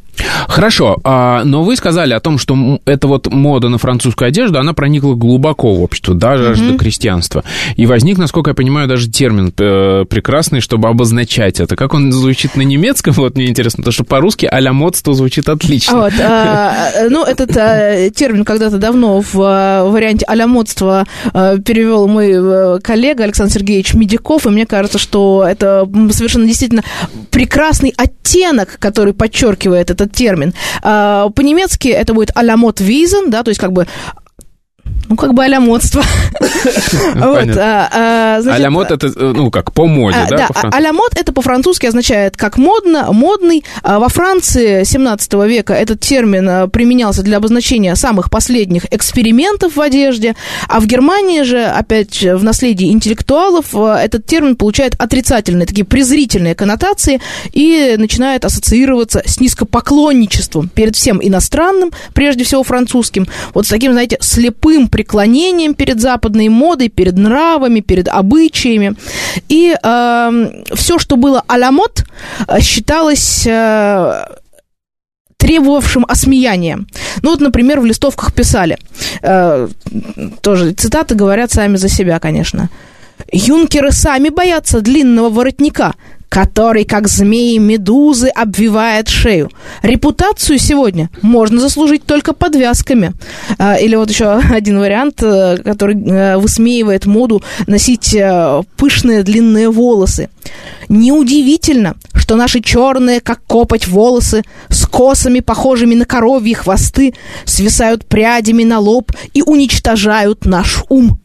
Хорошо, а, но вы сказали о том, что эта вот мода на французскую одежду, она проникла глубоко в общество, даже mm-hmm. до крестьянства. И возник, насколько я понимаю, даже термин э, прекрасный, чтобы обозначать это. Как он звучит на немецком, (laughs) вот мне интересно, потому что по-русски а-ля модство звучит отлично. Вот, а, ну, этот а, термин когда-то давно в а, варианте а-ля модство а, перевел мой коллега Александр Сергеевич Медиков, и мне кажется, что это совершенно действительно прекрасный оттенок, который подчеркивает этот термин. А, по-немецки это будет «аламот визен», да, то есть как бы ну, как бы алямодство. (laughs) вот, а, а, алямод это, э, ну, как по моде, а, да? Да, алямод это по-французски означает как модно, модный. А во Франции 17 века этот термин а, применялся для обозначения самых последних экспериментов в одежде, а в Германии же, опять в наследии интеллектуалов, а, этот термин получает отрицательные, такие презрительные коннотации и начинает ассоциироваться с низкопоклонничеством перед всем иностранным, прежде всего французским, вот с таким, знаете, слепым преклонением перед западной модой, перед нравами, перед обычаями. И э, все, что было э, считалось... Э, требовавшим осмеяния. Ну вот, например, в листовках писали, э, тоже цитаты говорят сами за себя, конечно. Юнкеры сами боятся длинного воротника, который, как змеи медузы, обвивает шею. Репутацию сегодня можно заслужить только подвязками. А, или вот еще (laughs) один вариант, э, который э, высмеивает моду носить э, пышные длинные волосы. Неудивительно, что наши черные, как копоть, волосы с косами, похожими на коровьи хвосты, свисают прядями на лоб и уничтожают наш ум.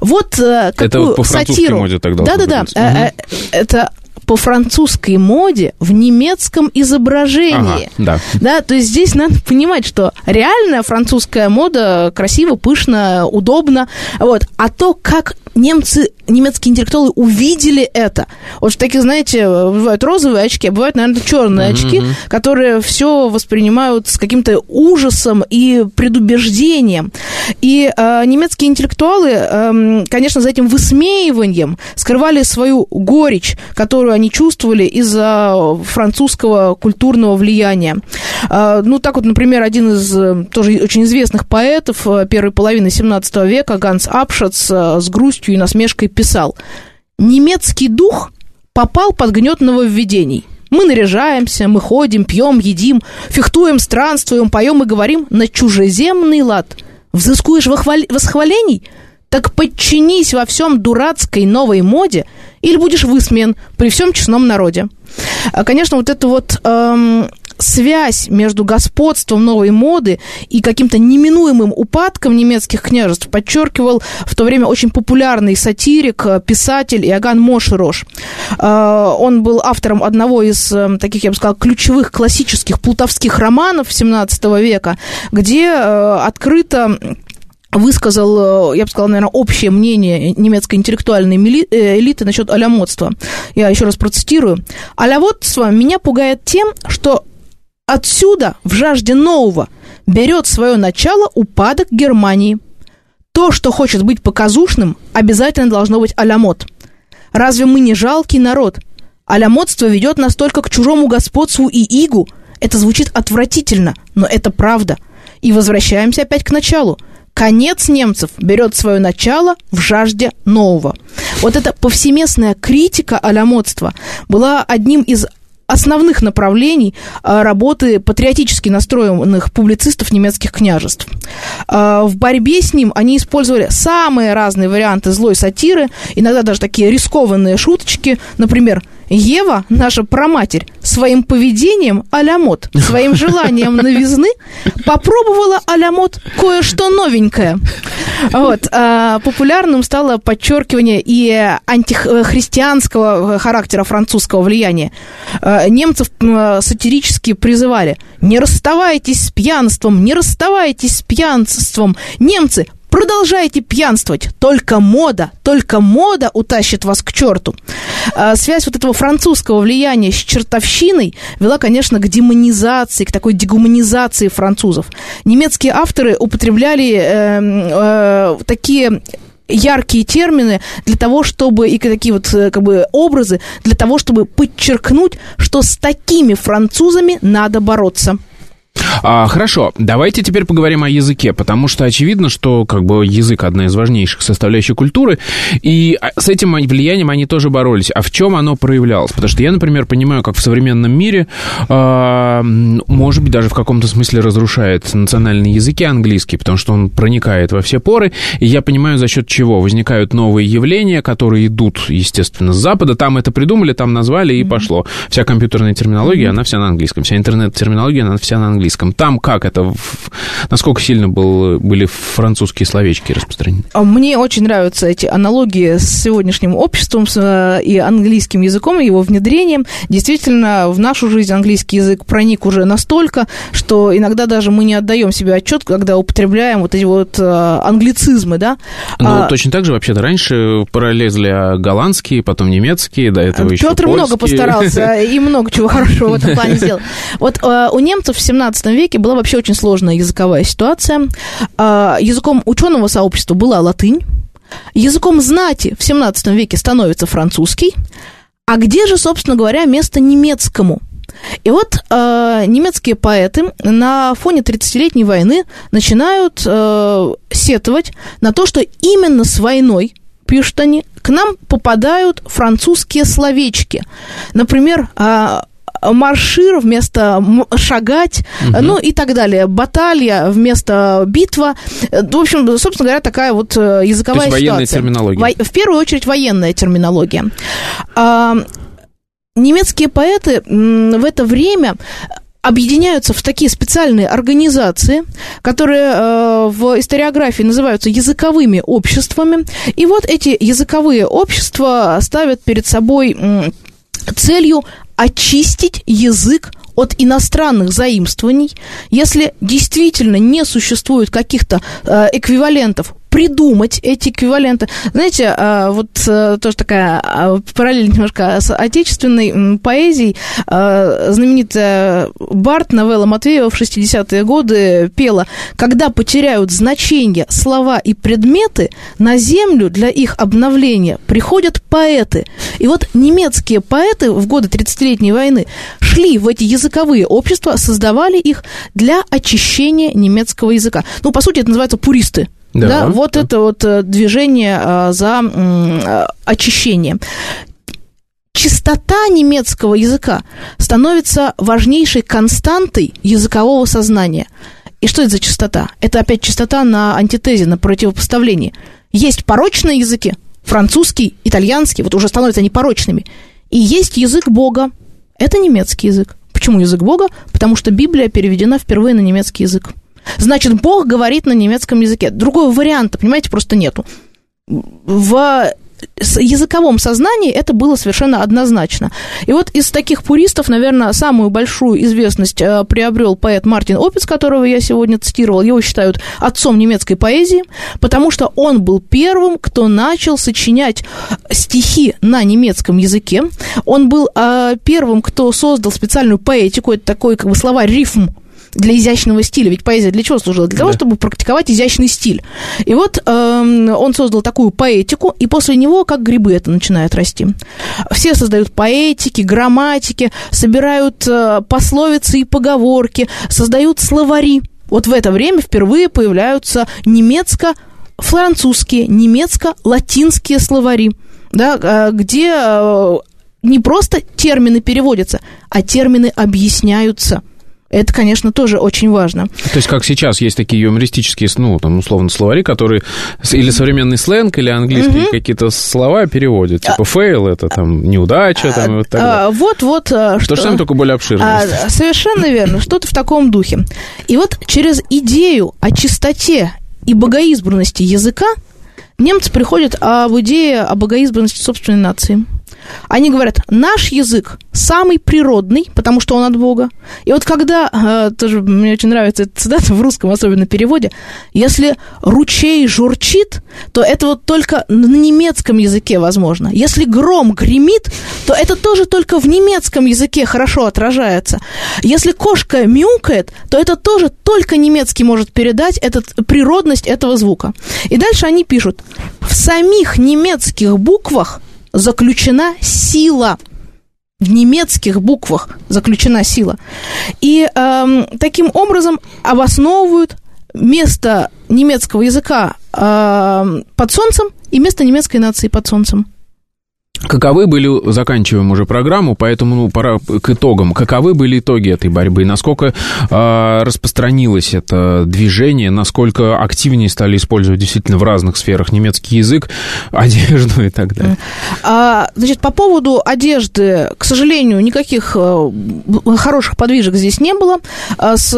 Вот э, какую это по сатиру... моде тогда. Да-да-да. Э, э, это по французской моде в немецком изображении. Ага, да. да, то есть здесь надо понимать, что реальная французская мода красиво, пышно, удобно, вот, а то, как немцы, немецкие интеллектуалы увидели это. Вот в таких, знаете, бывают розовые очки, а бывают, наверное, черные mm-hmm. очки, которые все воспринимают с каким-то ужасом и предубеждением. И э, немецкие интеллектуалы, э, конечно, за этим высмеиванием скрывали свою горечь, которую они чувствовали из-за французского культурного влияния. Э, ну, так вот, например, один из э, тоже очень известных поэтов э, первой половины 17 века, Ганс Апшац, э, с грустью и насмешкой писал, «Немецкий дух попал под гнет нововведений». Мы наряжаемся, мы ходим, пьем, едим, фехтуем, странствуем, поем и говорим на чужеземный лад. Взыскуешь восхвалений? Так подчинись во всем дурацкой новой моде, или будешь высмеян при всем честном народе. А, конечно, вот это вот эм, связь между господством новой моды и каким-то неминуемым упадком немецких княжеств подчеркивал в то время очень популярный сатирик, э, писатель Иоганн Мошерош. Э, он был автором одного из э, таких, я бы сказала, ключевых классических плутовских романов 17 века, где открыто высказал, я бы сказала, наверное, общее мнение немецкой интеллектуальной элиты насчет алямодства. Я еще раз процитирую. «Аляводство меня пугает тем, что Отсюда, в жажде нового, берет свое начало упадок Германии. То, что хочет быть показушным, обязательно должно быть алямот. Разве мы не жалкий народ? Алямотство ведет нас только к чужому господству и игу. Это звучит отвратительно, но это правда. И возвращаемся опять к началу. Конец немцев берет свое начало в жажде нового. Вот эта повсеместная критика алямотства была одним из основных направлений а, работы патриотически настроенных публицистов немецких княжеств. А, в борьбе с ним они использовали самые разные варианты злой сатиры, иногда даже такие рискованные шуточки, например, Ева, наша проматерь, своим поведением алямот, своим (laughs) желанием новизны попробовала алямот кое-что новенькое. Вот. А, популярным стало подчеркивание и антихристианского характера французского влияния. А, немцев сатирически призывали «Не расставайтесь с пьянством, не расставайтесь с пьянством! Немцы, Продолжайте пьянствовать. Только мода, только мода утащит вас к черту. А связь вот этого французского влияния с чертовщиной вела, конечно, к демонизации, к такой дегуманизации французов. Немецкие авторы употребляли э, э, такие яркие термины для того, чтобы, и такие вот э, как бы образы, для того, чтобы подчеркнуть, что с такими французами надо бороться. А, хорошо, давайте теперь поговорим о языке, потому что очевидно, что как бы язык одна из важнейших составляющих культуры, и а, с этим влиянием они тоже боролись. А в чем оно проявлялось? Потому что я, например, понимаю, как в современном мире, э, может быть, даже в каком-то смысле разрушает национальные языки английский, потому что он проникает во все поры, и я понимаю, за счет чего возникают новые явления, которые идут, естественно, с Запада. Там это придумали, там назвали, и пошло. Вся компьютерная терминология, она вся на английском, вся интернет-терминология, она вся на английском английском. Там как это? Насколько сильно был, были французские словечки распространены? А мне очень нравятся эти аналогии с сегодняшним обществом с, э, и английским языком, и его внедрением. Действительно, в нашу жизнь английский язык проник уже настолько, что иногда даже мы не отдаем себе отчет, когда употребляем вот эти вот э, англицизмы, да? Ну, а, точно так же вообще-то раньше пролезли голландские, потом немецкие, до этого Петр еще Петр много постарался и много чего хорошего в этом плане (laughs) сделал. Вот э, у немцев в 17 XIX веке была вообще очень сложная языковая ситуация. А, языком ученого сообщества была латынь. Языком знати в XVII веке становится французский. А где же, собственно говоря, место немецкому? И вот э, немецкие поэты на фоне 30-летней войны начинают э, сетовать на то, что именно с войной пишут они, к нам попадают французские словечки. Например, а, маршир вместо шагать, угу. ну и так далее. Баталья вместо битва. В общем, собственно говоря, такая вот э, языковая То есть военная ситуация. терминология. Во, в первую очередь военная терминология. А, немецкие поэты в это время объединяются в такие специальные организации, которые э, в историографии называются языковыми обществами. И вот эти языковые общества ставят перед собой э, целью очистить язык от иностранных заимствований, если действительно не существует каких-то э, эквивалентов придумать эти эквиваленты. Знаете, а, вот э, тоже такая а, параллель немножко с отечественной поэзией. А, знаменитая Барт, новелла Матвеева в 60-е годы пела «Когда потеряют значение слова и предметы, на землю для их обновления приходят поэты». И вот немецкие поэты в годы 30-летней войны шли в эти языковые общества, создавали их для очищения немецкого языка. Ну, по сути, это называется пуристы да, да вот да. это вот э, движение а, за э, очищение чистота немецкого языка становится важнейшей константой языкового сознания. И что это за чистота? Это опять чистота на антитезе, на противопоставлении. Есть порочные языки, французский, итальянский, вот уже становятся они порочными. И есть язык Бога, это немецкий язык. Почему язык Бога? Потому что Библия переведена впервые на немецкий язык. Значит, Бог говорит на немецком языке. Другого варианта, понимаете, просто нету. В языковом сознании это было совершенно однозначно. И вот из таких пуристов, наверное, самую большую известность э, приобрел поэт Мартин Опиц, которого я сегодня цитировал. Его считают отцом немецкой поэзии, потому что он был первым, кто начал сочинять стихи на немецком языке. Он был э, первым, кто создал специальную поэтику, это такой как бы словарь рифм, для изящного стиля. Ведь поэзия для чего служила? Для да. того, чтобы практиковать изящный стиль. И вот э, он создал такую поэтику, и после него как грибы это начинает расти. Все создают поэтики, грамматики, собирают э, пословицы и поговорки, создают словари. Вот в это время впервые появляются немецко французские, немецко-латинские словари, да, э, где э, не просто термины переводятся, а термины объясняются. Это, конечно, тоже очень важно. То есть, как сейчас есть такие юмористические, ну, там, условно, словари, которые или современный сленг, или английские угу. какие-то слова переводят. Типа fail а, это там неудача, там, вот так а, Вот, вот. А, что, То же самое, только более обширно. А, совершенно верно, что-то в таком духе. И вот через идею о чистоте и богоизбранности языка немцы приходят об идее о богоизбранности собственной нации. Они говорят, наш язык самый природный, потому что он от Бога. И вот когда, э, тоже мне очень нравится эта цитата в русском особенно переводе, если ручей журчит, то это вот только на немецком языке возможно. Если гром гремит, то это тоже только в немецком языке хорошо отражается. Если кошка мяукает, то это тоже только немецкий может передать этот, природность этого звука. И дальше они пишут, в самих немецких буквах заключена сила. В немецких буквах заключена сила. И э, таким образом обосновывают место немецкого языка э, под солнцем и место немецкой нации под солнцем. Каковы были, заканчиваем уже программу, поэтому ну, пора к итогам. Каковы были итоги этой борьбы? Насколько э, распространилось это движение? Насколько активнее стали использовать действительно в разных сферах немецкий язык, (laughs) одежду и так далее? А, значит, по поводу одежды, к сожалению, никаких э, хороших подвижек здесь не было. А с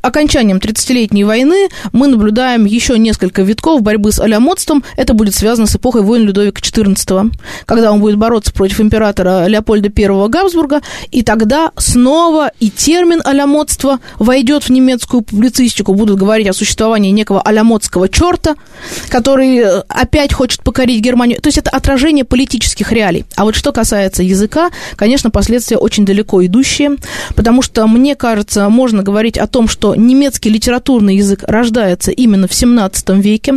окончанием 30-летней войны мы наблюдаем еще несколько витков борьбы с алямодством. Это будет связано с эпохой войн Людовика XIV когда он будет бороться против императора Леопольда I Габсбурга, и тогда снова и термин алямодство войдет в немецкую публицистику, будут говорить о существовании некого алямодского черта, который э, опять хочет покорить Германию. То есть это отражение политических реалий. А вот что касается языка, конечно, последствия очень далеко идущие, потому что, мне кажется, можно говорить о том, что немецкий литературный язык рождается именно в 17 веке.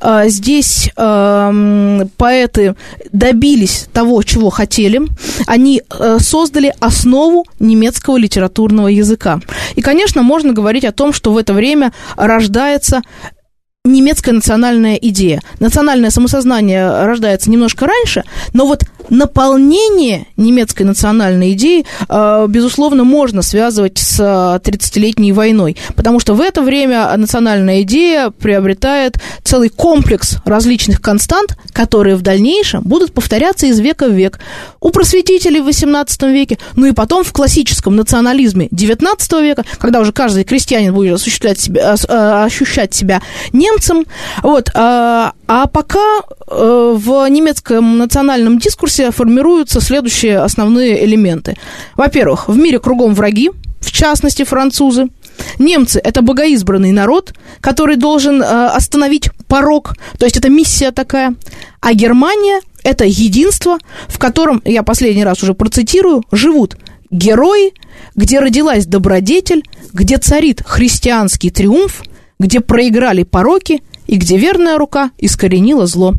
А, здесь эм, поэты добились того, чего хотели. Они э, создали основу немецкого литературного языка. И, конечно, можно говорить о том, что в это время рождается немецкая национальная идея. Национальное самосознание рождается немножко раньше, но вот наполнение немецкой национальной идеи, э, безусловно, можно связывать с 30-летней войной, потому что в это время национальная идея приобретает целый комплекс различных констант, которые в дальнейшем будут повторяться из века в век. У просветителей в XVIII веке, ну и потом в классическом национализме XIX века, когда уже каждый крестьянин будет осуществлять себя, э, ощущать себя немцем. Вот. А, пока э, в немецком национальном дискурсе формируются следующие основные элементы. Во-первых, в мире кругом враги, в частности французы. Немцы – это богоизбранный народ, который должен э, остановить порог, то есть это миссия такая. А Германия – это единство, в котором, я последний раз уже процитирую, живут герои, где родилась добродетель, где царит христианский триумф, где проиграли пороки и где верная рука искоренила зло.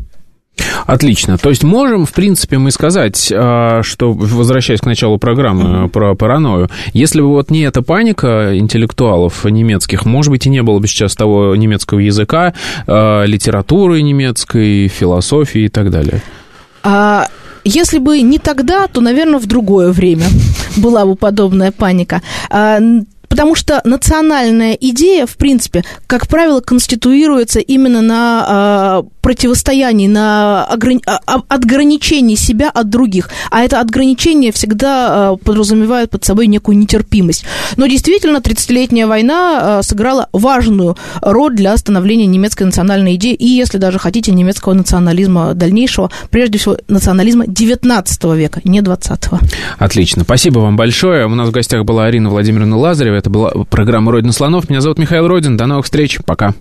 Отлично. То есть можем, в принципе, мы сказать, а, что, возвращаясь к началу программы про паранойю, если бы вот не эта паника интеллектуалов немецких, может быть, и не было бы сейчас того немецкого языка, а, литературы немецкой, философии и так далее. А если бы не тогда, то, наверное, в другое время (laughs) была бы подобная паника. Потому что национальная идея, в принципе, как правило, конституируется именно на противостоянии, на ограни... А, а, отграничении себя от других. А это отграничение всегда а, подразумевает под собой некую нетерпимость. Но действительно, 30-летняя война сыграла важную роль для становления немецкой национальной идеи и, если даже хотите, немецкого национализма дальнейшего, прежде всего, национализма 19 века, не 20-го. Отлично. Спасибо вам большое. У нас в гостях была Арина Владимировна Лазарева. Это была программа «Родина слонов». Меня зовут Михаил Родин. До новых встреч. Пока.